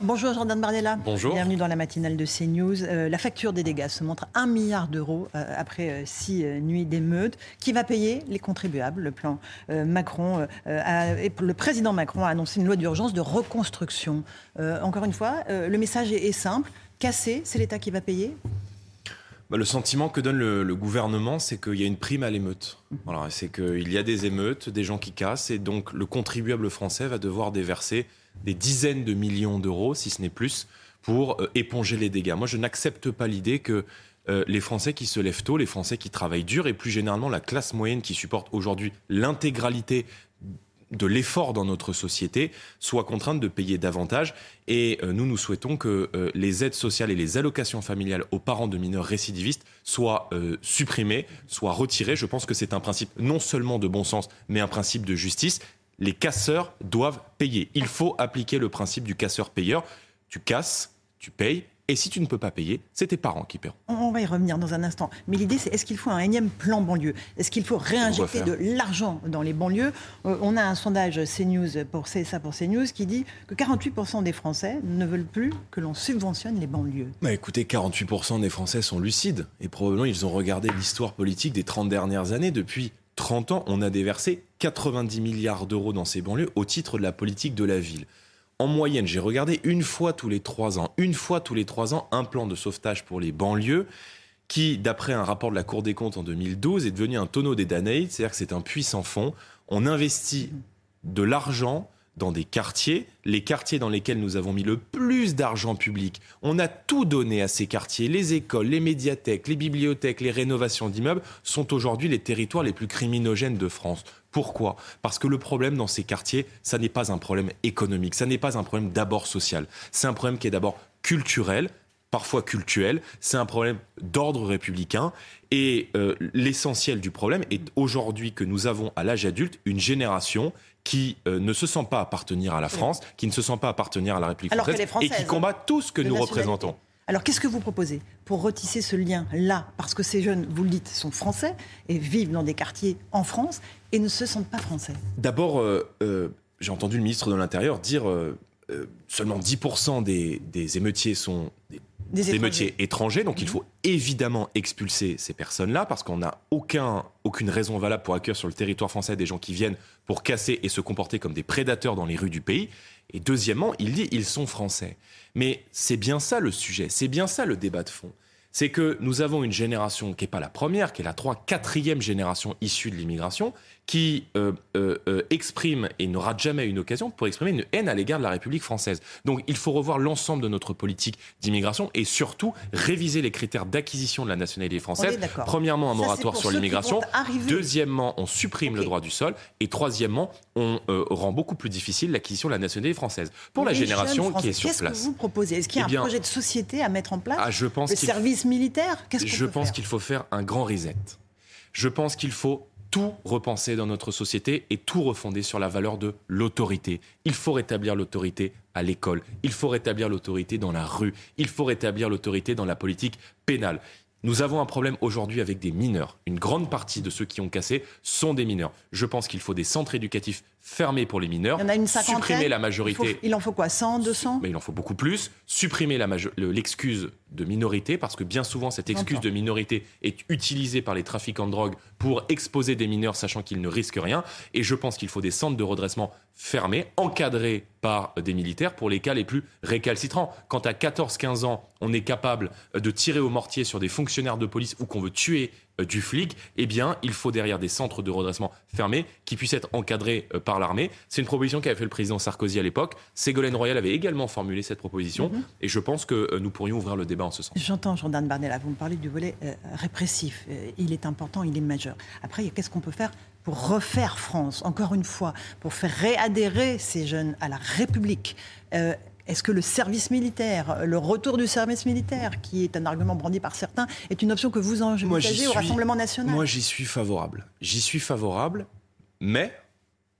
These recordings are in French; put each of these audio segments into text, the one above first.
Bonjour Jordan Bardella. Bonjour. Bienvenue dans la matinale de CNews. Euh, la facture des dégâts se montre 1 milliard d'euros euh, après euh, six nuits d'émeutes. Qui va payer Les contribuables. Le plan Macron, le président Macron a annoncé une loi d'urgence de reconstruction. encore une fois, le message est, simple. Casser, c'est l'État qui va payer bah, le sentiment que donne le, gouvernement, c'est qu'il y a une prime à l'émeute. Voilà, c'est qu'il y a des émeutes, des gens qui cassent, et donc le contribuable français va devoir déverser des dizaines de millions d'euros, si ce n'est plus, pour euh, éponger les dégâts. Moi, je n'accepte pas l'idée que euh, les Français qui se lèvent tôt, les Français qui travaillent dur, et plus généralement la classe moyenne qui supporte aujourd'hui l'intégralité de l'effort dans notre société soient contraintes de payer davantage. Et euh, nous, nous souhaitons que les aides sociales et les allocations familiales aux parents de mineurs récidivistes soient supprimées, soient retirées. Je pense que c'est un principe non seulement de bon sens, mais un principe de justice les casseurs doivent payer. Il faut appliquer le principe du casseur-payeur. Tu casses, tu payes. Et si tu ne peux pas payer, c'est tes parents qui paieront. On va y revenir dans un instant. Mais l'idée, c'est est-ce qu'il faut un énième plan banlieue? Est-ce qu'il faut réinjecter de l'argent dans les banlieues? Euh, On a un sondage CNews pour ça pour CNews qui dit que 48% des Français ne veulent plus que l'on subventionne les banlieues. Bah écoutez, 48% des Français sont lucides. Et probablement, ils ont regardé l'histoire politique des 30 dernières années. Depuis 30 ans, on a déversé 90 milliards d'euros dans ces banlieues au titre de la politique de la ville. En moyenne, j'ai regardé une fois tous les trois ans, une fois tous les trois ans, un plan de sauvetage pour les banlieues qui, d'après un rapport de la Cour des comptes en 2012, est devenu un tonneau des Danaïdes, c'est-à-dire que c'est un puits sans fond. On investit de l'argent dans des quartiers, les quartiers dans lesquels nous avons mis le plus d'argent public. On a tout donné à ces quartiers. Les écoles, les médiathèques, les bibliothèques, les rénovations d'immeubles sont aujourd'hui les territoires les plus criminogènes de France. Pourquoi? Parce que le problème dans ces quartiers, ça n'est pas un problème économique, ça n'est pas un problème d'abord social, c'est un problème qui est d'abord culturel, parfois culturel, c'est un problème d'ordre républicain. Et euh, l'essentiel du problème est aujourd'hui que nous avons à l'âge adulte une génération qui euh, ne se sent pas appartenir à la France, qui ne se sent pas appartenir à la République française, et qui combat tout ce que nous représentons. Alors qu'est-ce que vous proposez pour retisser ce lien-là? Parce que ces jeunes, vous le dites, sont français et vivent dans des quartiers en France et ne se sentent pas français. D'abord, euh, euh, j'ai entendu le ministre de l'Intérieur dire seulement 10% des, des, émeutiers sont des des, émeutiers étrangers. Donc il mhm. faut évidemment expulser ces personnes-là parce qu'on n'a aucun, aucune raison valable pour accueillir sur le territoire français des gens qui viennent pour casser et se comporter comme des prédateurs dans les rues du pays. Et deuxièmement, il dit ils sont français. Mais c'est bien ça le sujet, c'est bien ça le débat de fond. C'est que nous avons une génération qui n'est pas la première, qui est la 3 quatrième génération issue de l'immigration, qui euh, euh, euh, exprime et n'aura jamais une occasion pour exprimer une haine à l'égard de la République française. Donc il faut revoir l'ensemble de notre politique d'immigration et surtout réviser les critères d'acquisition de la nationalité française. Premièrement, un moratoire sur l'immigration. Deuxièmement, on supprime le droit du sol. Et troisièmement, on rend beaucoup plus difficile l'acquisition de la nationalité française. Pour la génération qui est sur place. Qu'est-ce que vous proposez? Est-ce qu'il y a eh un projet de société à mettre en place? ah, je pense Le service militaire? Je pense qu'il faut faire un grand reset. Je pense qu'il faut tout repenser dans notre société et tout refonder sur la valeur de l'autorité. Il faut rétablir l'autorité à l'école, il faut rétablir l'autorité dans la rue, il faut rétablir l'autorité dans la politique pénale. Nous avons un problème aujourd'hui avec des mineurs. Une grande partie de ceux qui ont cassé sont des mineurs. Je pense qu'il faut des centres éducatifs fermés pour les mineurs. Il y en a une Supprimer la majorité. Il, en faut quoi 100, 200 Mais il en faut beaucoup plus. Supprimer l'excuse de minorité, parce que bien souvent, cette excuse de minorité est utilisée par les trafiquants de drogue pour exposer des mineurs, sachant qu'ils ne risquent rien. Et je pense qu'il faut des centres de redressement fermés, encadrés par des militaires pour les cas les plus récalcitrants. Quand à 14-15 ans, on est capable de tirer au mortier sur des fonctionnaires de police ou qu'on veut tuer euh, du flic, eh bien, il faut derrière des centres de redressement fermés qui puissent être encadrés euh, par l'armée. C'est une proposition qu'avait fait le président Sarkozy à l'époque. Ségolène Royal avait également formulé cette proposition mhm. et je pense que euh, nous pourrions ouvrir le débat en ce sens. J'entends Jordan Bardella, vous me parlez du volet répressif. il est important, il est majeur. Après, qu'est-ce qu'on peut faire pour refaire France, encore une fois, pour faire réadhérer ces jeunes à la République? Est-ce que le service militaire, le retour du service militaire, qui est un argument brandi par certains, est une option que vous envisagez au Rassemblement national Moi, j'y suis favorable. J'y suis favorable, mais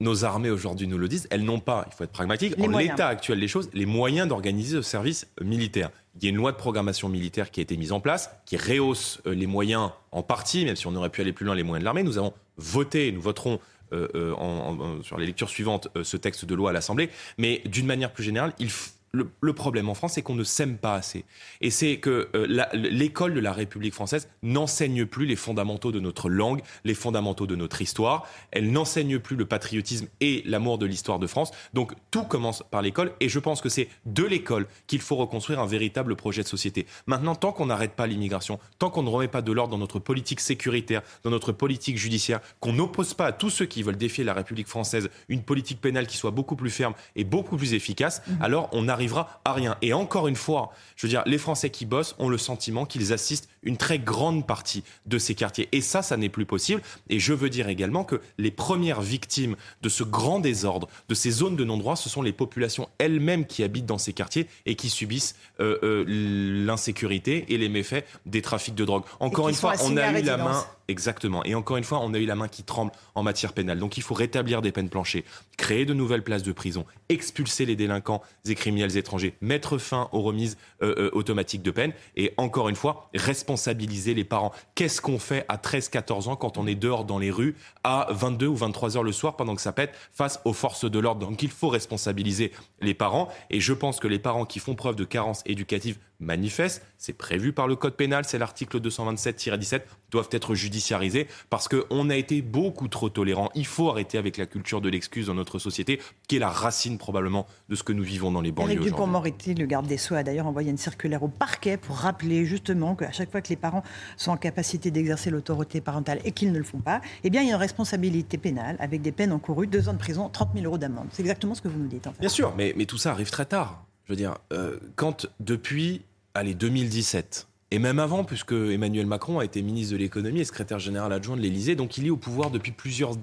nos armées aujourd'hui nous le disent, elles n'ont pas, il faut être pragmatique, en l'état actuel des choses, les moyens d'organiser ce service militaire. Il y a une loi de programmation militaire qui a été mise en place, qui rehausse euh, les moyens en partie, même si on aurait pu aller plus loin, les moyens de l'armée. Nous avons voté, nous voterons euh, euh, sur les lectures suivantes ce texte de loi à l'Assemblée. Mais d'une manière plus générale, il faut le, problème en France, c'est qu'on ne s'aime pas assez. Et c'est que euh, l'école de la République française n'enseigne plus les fondamentaux de notre langue, les fondamentaux de notre histoire. Elle n'enseigne plus le patriotisme et l'amour de l'histoire de France. Donc tout commence par l'école. Et je pense que c'est de l'école qu'il faut reconstruire un véritable projet de société. Maintenant, tant qu'on n'arrête pas l'immigration, tant qu'on ne remet pas de l'ordre dans notre politique sécuritaire, dans notre politique judiciaire, qu'on n'oppose pas à tous ceux qui veulent défier la République française une politique pénale qui soit beaucoup plus ferme et beaucoup plus efficace, mmh. alors on arrive à rien. Et encore une fois, je veux dire, les Français qui bossent ont le sentiment qu'ils assistent une très grande partie de ces quartiers. Et ça, ça n'est plus possible. Et je veux dire également que les premières victimes de ce grand désordre, de ces zones de non-droit, ce sont les populations elles-mêmes qui habitent dans ces quartiers et qui subissent euh, euh, l'insécurité et les méfaits des trafics de drogue. Encore une fois, on a eu la main Exactement. Et encore une fois, on a eu la main qui tremble en matière pénale. Donc il faut rétablir des peines planchées, créer de nouvelles places de prison, expulser les délinquants et criminels étrangers, mettre fin aux remises euh, euh, automatiques de peine et encore une fois, responsabiliser les parents. Qu'est-ce qu'on fait à 13-14 ans quand on est dehors dans les rues à 22 ou 23 heures le soir pendant que ça pète face aux forces de l'ordre? Donc il faut responsabiliser les parents et je pense que les parents qui font preuve de carence éducative manifeste, c'est prévu par le code pénal, c'est l'article 227-17, doivent être judiciarisés parce qu'on a été beaucoup trop tolérants. Il faut arrêter avec la culture de l'excuse dans notre société, qui est la racine probablement de ce que nous vivons dans les banlieues. Éric Dupont-Moretti, le garde des Sceaux, a d'ailleurs envoyé une circulaire au parquet pour rappeler justement qu'à chaque fois que les parents sont en capacité d'exercer l'autorité parentale et qu'ils ne le font pas, eh bien il y a une responsabilité pénale avec des peines encourues, deux ans de prison, 30 000 euros d'amende. C'est exactement ce que vous nous dites. En fait. Bien sûr, mais, mais tout ça arrive très tard. Je veux dire, euh, quand depuis allez, 2017, et même avant, puisque Emmanuel Macron a été ministre de l'économie et secrétaire général adjoint de l'Élysée, donc il est au pouvoir depuis plusieurs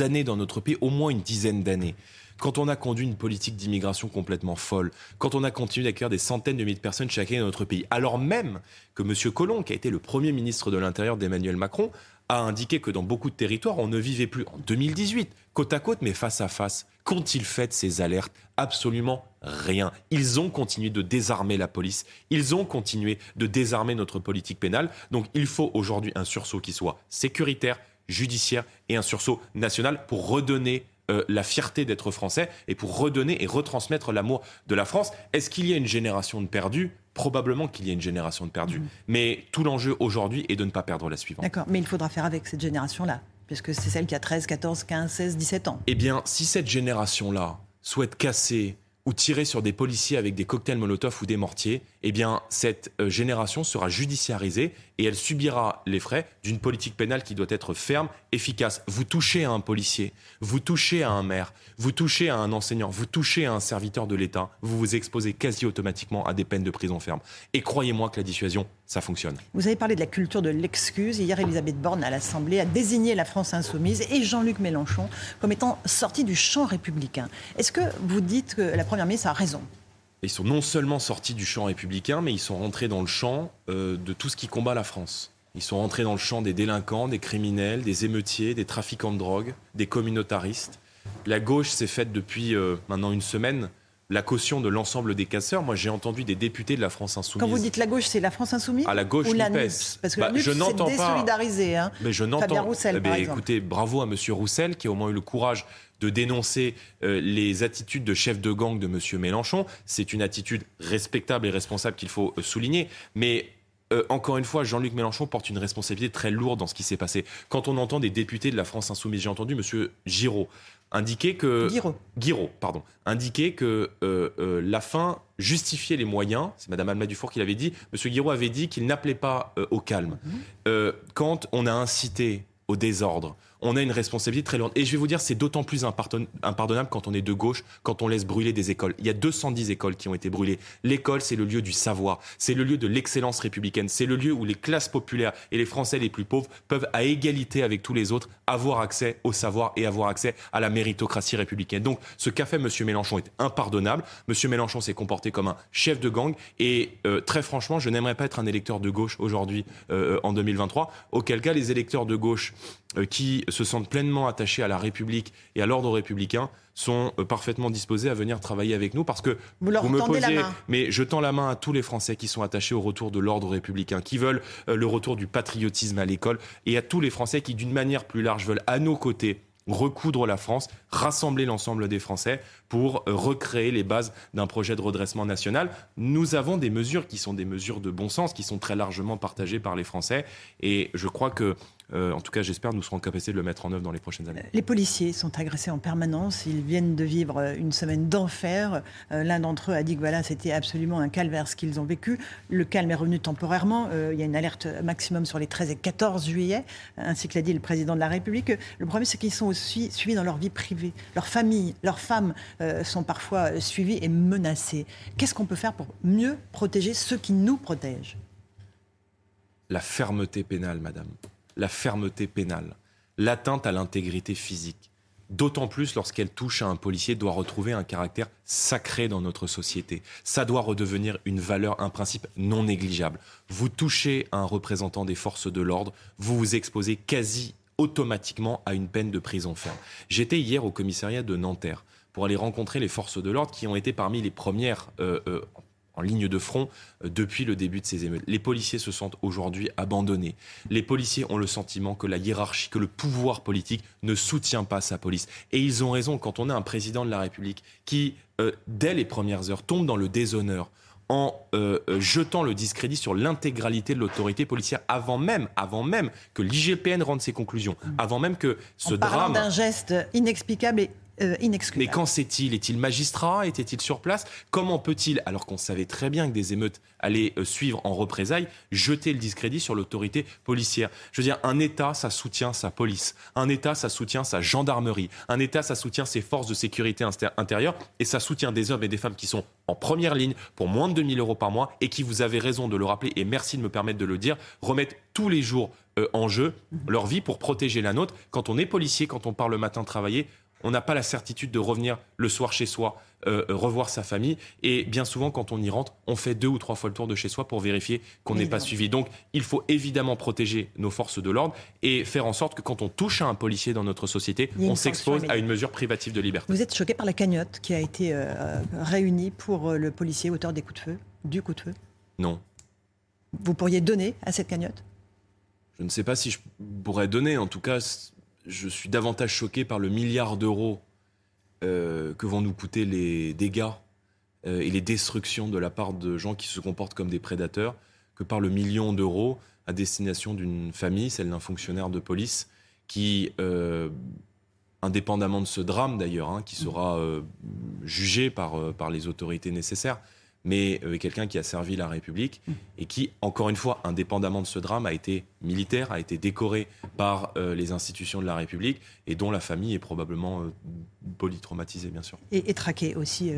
années dans notre pays, au moins une dizaine d'années. Quand on a conduit une politique d'immigration complètement folle, quand on a continué d'accueillir des centaines de milliers de personnes chaque année dans notre pays, alors même que M. Collomb, qui a été le premier ministre de l'Intérieur d'Emmanuel Macron, a indiqué que dans beaucoup de territoires, on ne vivait plus en 2018, côte à côte, mais face à face. Qu'ont-ils fait de ces alertes? Absolument rien. Ils ont continué de désarmer la police, ils ont continué de désarmer notre politique pénale. Donc il faut aujourd'hui un sursaut qui soit sécuritaire, judiciaire et un sursaut national pour redonner euh, la fierté d'être français et pour redonner et retransmettre l'amour de la France. Est-ce qu'il y a une génération de perdus? Probablement qu'il y a une génération de perdus. Mmh. Mais tout l'enjeu aujourd'hui est de ne pas perdre la suivante. D'accord, mais il faudra faire avec cette génération-là, puisque c'est celle qui a 13, 14, 15, 16, 17 ans. Eh bien, si cette génération-là souhaite casser ou tirer sur des policiers avec des cocktails Molotov ou des mortiers, eh bien, cette euh, génération sera judiciarisée et elle subira les frais d'une politique pénale qui doit être ferme, efficace. Vous touchez à un policier, vous touchez à un maire, vous touchez à un enseignant, vous touchez à un serviteur de l'État, vous vous exposez quasi automatiquement à des peines de prison ferme. Et croyez-moi que la dissuasion, ça fonctionne. Vous avez parlé de la culture de l'excuse. Hier, Elisabeth Borne à l'Assemblée a désigné la France insoumise et Jean-Luc Mélenchon comme étant sortis du champ républicain. Est-ce que vous dites que la Première ministre a raison? Ils sont non seulement sortis du champ républicain, mais ils sont rentrés dans le champ euh, de tout ce qui combat la France. Ils sont rentrés dans le champ des délinquants, des criminels, des émeutiers, des trafiquants de drogue, des communautaristes. La gauche s'est faite depuis euh, maintenant une semaine la caution de l'ensemble des casseurs. Moi, j'ai entendu des députés de la France Insoumise. Quand vous dites la gauche, c'est la France Insoumise À la gauche, ou la NUPES. Parce que bah, la je n'entends pas. désolidarisé. Hein. Mais je n'entends. Roussel, eh par exemple. Écoutez, bravo à Monsieur Roussel qui a au moins eu le courage de dénoncer euh, les attitudes de chef de gang de M. Mélenchon. C'est une attitude respectable et responsable qu'il faut euh, souligner. Mais euh, encore une fois, Jean-Luc Mélenchon porte une responsabilité très lourde dans ce qui s'est passé. Quand on entend des députés de la France insoumise, j'ai entendu M. Giraud indiquer que Guiraud, pardon, que la fin justifiait les moyens. C'est Mme Alma Dufour qui l'avait dit. M. Guiraud avait dit qu'il n'appelait pas au calme. Mhm. quand on a incité au désordre, on a une responsabilité très lourde. Et je vais vous dire, c'est d'autant plus impardonnable quand on est de gauche, quand on laisse brûler des écoles. Il y a 210 écoles qui ont été brûlées. L'école, c'est le lieu du savoir, c'est le lieu de l'excellence républicaine, c'est le lieu où les classes populaires et les Français les plus pauvres peuvent, à égalité avec tous les autres, avoir accès au savoir et avoir accès à la méritocratie républicaine. Donc, ce qu'a fait M. Mélenchon est impardonnable. M. Mélenchon s'est comporté comme un chef de gang. Et euh, très franchement, je n'aimerais pas être un électeur de gauche aujourd'hui, euh, en 2023. Auquel cas, les électeurs de gauche euh, qui se sentent pleinement attachés à la République et à l'ordre républicain sont euh, parfaitement disposés à venir travailler avec nous parce que vous, leur me posez, la main. mais je tends la main à tous les Français qui sont attachés au retour de l'ordre républicain, qui veulent euh, le retour du patriotisme à l'école et à tous les Français qui, d'une manière plus large, veulent à nos côtés recoudre la France, rassembler l'ensemble des Français pour euh, recréer les bases d'un projet de redressement national. Nous avons des mesures qui sont des mesures de bon sens, qui sont très largement partagées par les Français. Et je crois que euh, en tout cas, j'espère nous serons en capacité de le mettre en œuvre dans les prochaines années. Les policiers sont agressés en permanence. Ils viennent de vivre euh, une semaine d'enfer. Euh, l'un d'entre eux a dit que voilà, c'était absolument un calvaire ce qu'ils ont vécu. Le calme est revenu temporairement. il y a une alerte maximum sur les 13 et 14 juillet, ainsi que l'a dit le président de la République. Le problème, c'est qu'ils sont aussi suivis dans leur vie privée. Leurs familles, leurs femmes sont parfois suivies et menacées. Qu'est-ce qu'on peut faire pour mieux protéger ceux qui nous protègent? La fermeté pénale, madame la fermeté pénale, l'atteinte à l'intégrité physique. D'autant plus lorsqu'elle touche à un policier, doit retrouver un caractère sacré dans notre société. Ça doit redevenir une valeur, un principe non négligeable. Vous touchez à un représentant des forces de l'ordre, vous vous exposez quasi automatiquement à une peine de prison ferme. J'étais hier au commissariat de Nanterre pour aller rencontrer les forces de l'ordre qui ont été parmi les premières euh, euh, en ligne de front euh, depuis le début de ces émeutes. Les policiers se sentent aujourd'hui abandonnés. Les policiers ont le sentiment que la hiérarchie, que le pouvoir politique ne soutient pas sa police. Et ils ont raison quand on a un président de la République qui, euh, dès les premières heures, tombe dans le déshonneur en euh, jetant le discrédit sur l'intégralité de l'autorité policière avant même, avant même que l'IGPN rende ses conclusions, avant même que ce en drame d'un geste inexplicable et euh, Mais qu'en sait-il? Est-il magistrat? Était-il sur place? Comment peut-il, alors qu'on savait très bien que des émeutes allaient euh, suivre en représailles, jeter le discrédit sur l'autorité policière? Je veux dire, un État, ça soutient sa police. Un État, ça soutient sa gendarmerie. Un État, ça soutient ses forces de sécurité intérieure. Et ça soutient des hommes et des femmes qui sont en première ligne pour moins de 2000 euros par mois et qui, vous avez raison de le rappeler, et merci de me permettre de le dire, remettent tous les jours euh, en jeu leur vie pour protéger la nôtre. Quand on est policier, quand on part le matin travailler, on n'a pas la certitude de revenir le soir chez soi, euh, euh, revoir sa famille. Et bien souvent, quand on y rentre, on fait deux ou trois fois le tour de chez soi pour vérifier qu'on n'est pas suivi. Donc, il faut évidemment protéger nos forces de l'ordre et faire en sorte que quand on touche à un policier dans notre société, on s'expose à une mesure privative de liberté. Vous êtes choqué par la cagnotte qui a été euh, réunie pour le policier auteur des coups de feu, du coup de feu? Non. Vous pourriez donner à cette cagnotte? Je ne sais pas si je pourrais donner. En tout cas, je suis davantage choqué par le milliard d'euros euh, que vont nous coûter les dégâts euh, et les destructions de la part de gens qui se comportent comme des prédateurs que par le million d'euros à destination d'une famille, celle d'un fonctionnaire de police, qui, euh, indépendamment de ce drame d'ailleurs, hein, qui sera jugé par, par les autorités nécessaires, mais euh, quelqu'un qui a servi la République et qui, encore une fois, indépendamment de ce drame, a été militaire, a été décoré par euh, les institutions de la République et dont la famille est probablement euh, polytraumatisée, bien sûr. Et, traquée aussi.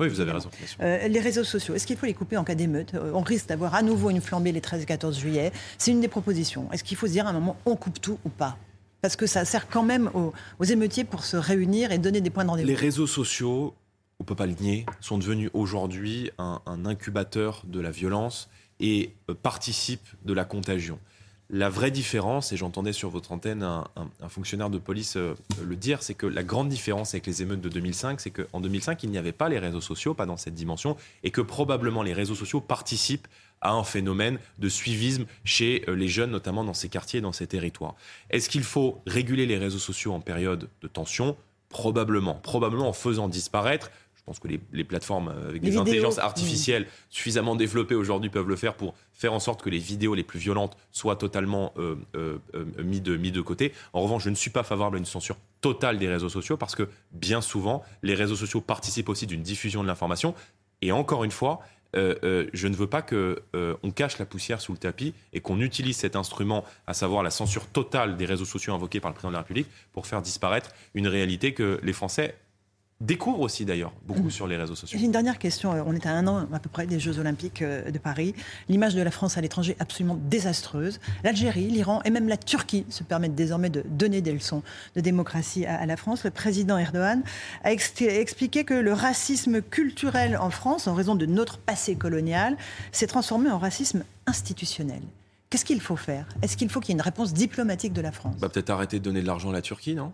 oui, vous avez raison. les réseaux sociaux, est-ce qu'il faut les couper en cas d'émeute? On risque d'avoir à nouveau une flambée les 13 et 14 juillet. C'est une des propositions. Est-ce qu'il faut se dire à un moment, on coupe tout ou pas? Parce que ça sert quand même aux, aux émeutiers pour se réunir et donner des points de rendez-vous. Les réseaux sociaux on peut pas le nier, sont devenus aujourd'hui un, incubateur de la violence et euh, participent de la contagion. La vraie différence, et j'entendais sur votre antenne un, fonctionnaire de police euh, le dire, c'est que la grande différence avec les émeutes de 2005, c'est qu'en 2005, il n'y avait pas les réseaux sociaux, pas dans cette dimension, et que probablement les réseaux sociaux participent à un phénomène de suivisme chez euh, les jeunes, notamment dans ces quartiers, dans ces territoires. Est-ce qu'il faut réguler les réseaux sociaux en période de tension? Probablement. Probablement en faisant disparaître pense que les, plateformes euh, avec des intelligences artificielles suffisamment développées aujourd'hui peuvent le faire pour faire en sorte que les vidéos les plus violentes soient totalement euh, euh, mises de, mis de côté. En revanche, je ne suis pas favorable à une censure totale des réseaux sociaux parce que bien souvent, les réseaux sociaux participent aussi d'une diffusion de l'information. Et encore une fois, je ne veux pas qu'on on cache la poussière sous le tapis et qu'on utilise cet instrument, à savoir la censure totale des réseaux sociaux invoqués par le président de la République, pour faire disparaître une réalité que les Français découvre aussi d'ailleurs beaucoup mm. sur les réseaux sociaux. J'ai une dernière question. Euh, on est à un an à peu près des Jeux Olympiques euh, de Paris. L'image de la France à l'étranger absolument désastreuse. L'Algérie, l'Iran et même la Turquie se permettent désormais de donner des leçons de démocratie à, la France. Le président Erdogan a expliqué que le racisme culturel en France, en raison de notre passé colonial, s'est transformé en racisme institutionnel. Qu'est-ce qu'il faut faire? Est-ce qu'il faut qu'il y ait une réponse diplomatique de la France? Bah, Peut-être arrêter de donner de l'argent à la Turquie, non?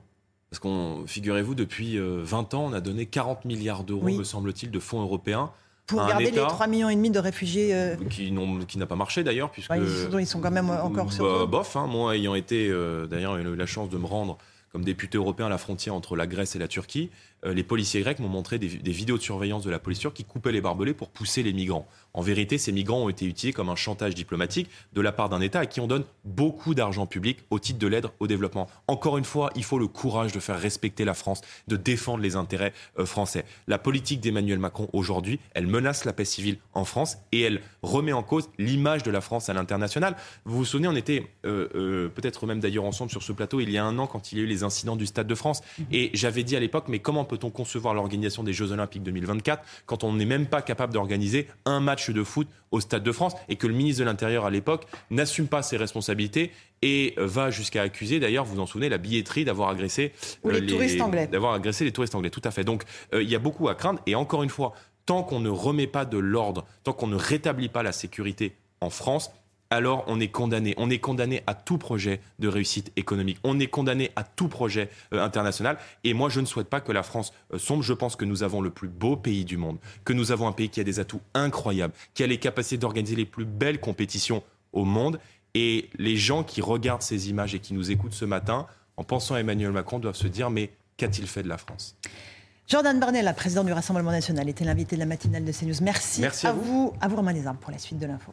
Parce qu'on, figurez-vous, depuis 20 euh, ans, on a donné 40 milliards d'euros, me semble-t-il, de fonds européens. Pour garder les 3,5 millions et demi de réfugiés. Euh, qui, qui n'a pas marché d'ailleurs, puisque. ils, sont, quand même encore sur. Bah, bof, hein, moi ayant été, euh, d'ailleurs, eu la chance de me rendre comme député européen à la frontière entre la Grèce et la Turquie, euh, les policiers grecs m'ont montré des, vidéos de surveillance de la police turque qui coupaient les barbelés pour pousser les migrants. En vérité, ces migrants ont été utilisés comme un chantage diplomatique de la part d'un État à qui on donne beaucoup d'argent public au titre de l'aide au développement. Encore une fois, il faut le courage de faire respecter la France, de défendre les intérêts euh, français. La politique d'Emmanuel Macron aujourd'hui, elle menace la paix civile en France et elle remet en cause l'image de la France à l'international. Vous vous souvenez, on était euh, peut-être même d'ailleurs ensemble sur ce plateau il y a un an quand il y a eu les incidents du Stade de France. Mmh. Et j'avais dit à l'époque, mais comment peut-on concevoir l'organisation des Jeux Olympiques 2024 quand on n'est même pas capable d'organiser un match de foot au Stade de France et que le ministre de l'Intérieur à l'époque n'assume pas ses responsabilités et va jusqu'à accuser, d'ailleurs, vous vous en souvenez, la billetterie d'avoir agressé euh, les, touristes anglais. D'avoir agressé les touristes anglais, tout à fait. Donc euh, il y a beaucoup à craindre et encore une fois, tant qu'on ne remet pas de l'ordre, tant qu'on ne rétablit pas la sécurité en France, alors on est condamné. On est condamné à tout projet de réussite économique. On est condamné à tout projet euh, international. Et moi, je ne souhaite pas que la France euh, sombre. Je pense que nous avons le plus beau pays du monde, que nous avons un pays qui a des atouts incroyables, qui a les capacités d'organiser les plus belles compétitions au monde. Et les gens qui regardent ces images et qui nous écoutent ce matin, en pensant à Emmanuel Macron, doivent se dire mais qu'a-t-il fait de la France? Jordan Barnet, la présidente du Rassemblement national, était l'invité de la matinale de CNews. Merci, Merci à, vous. À vous, Romain Desarmes, pour la suite de l'info.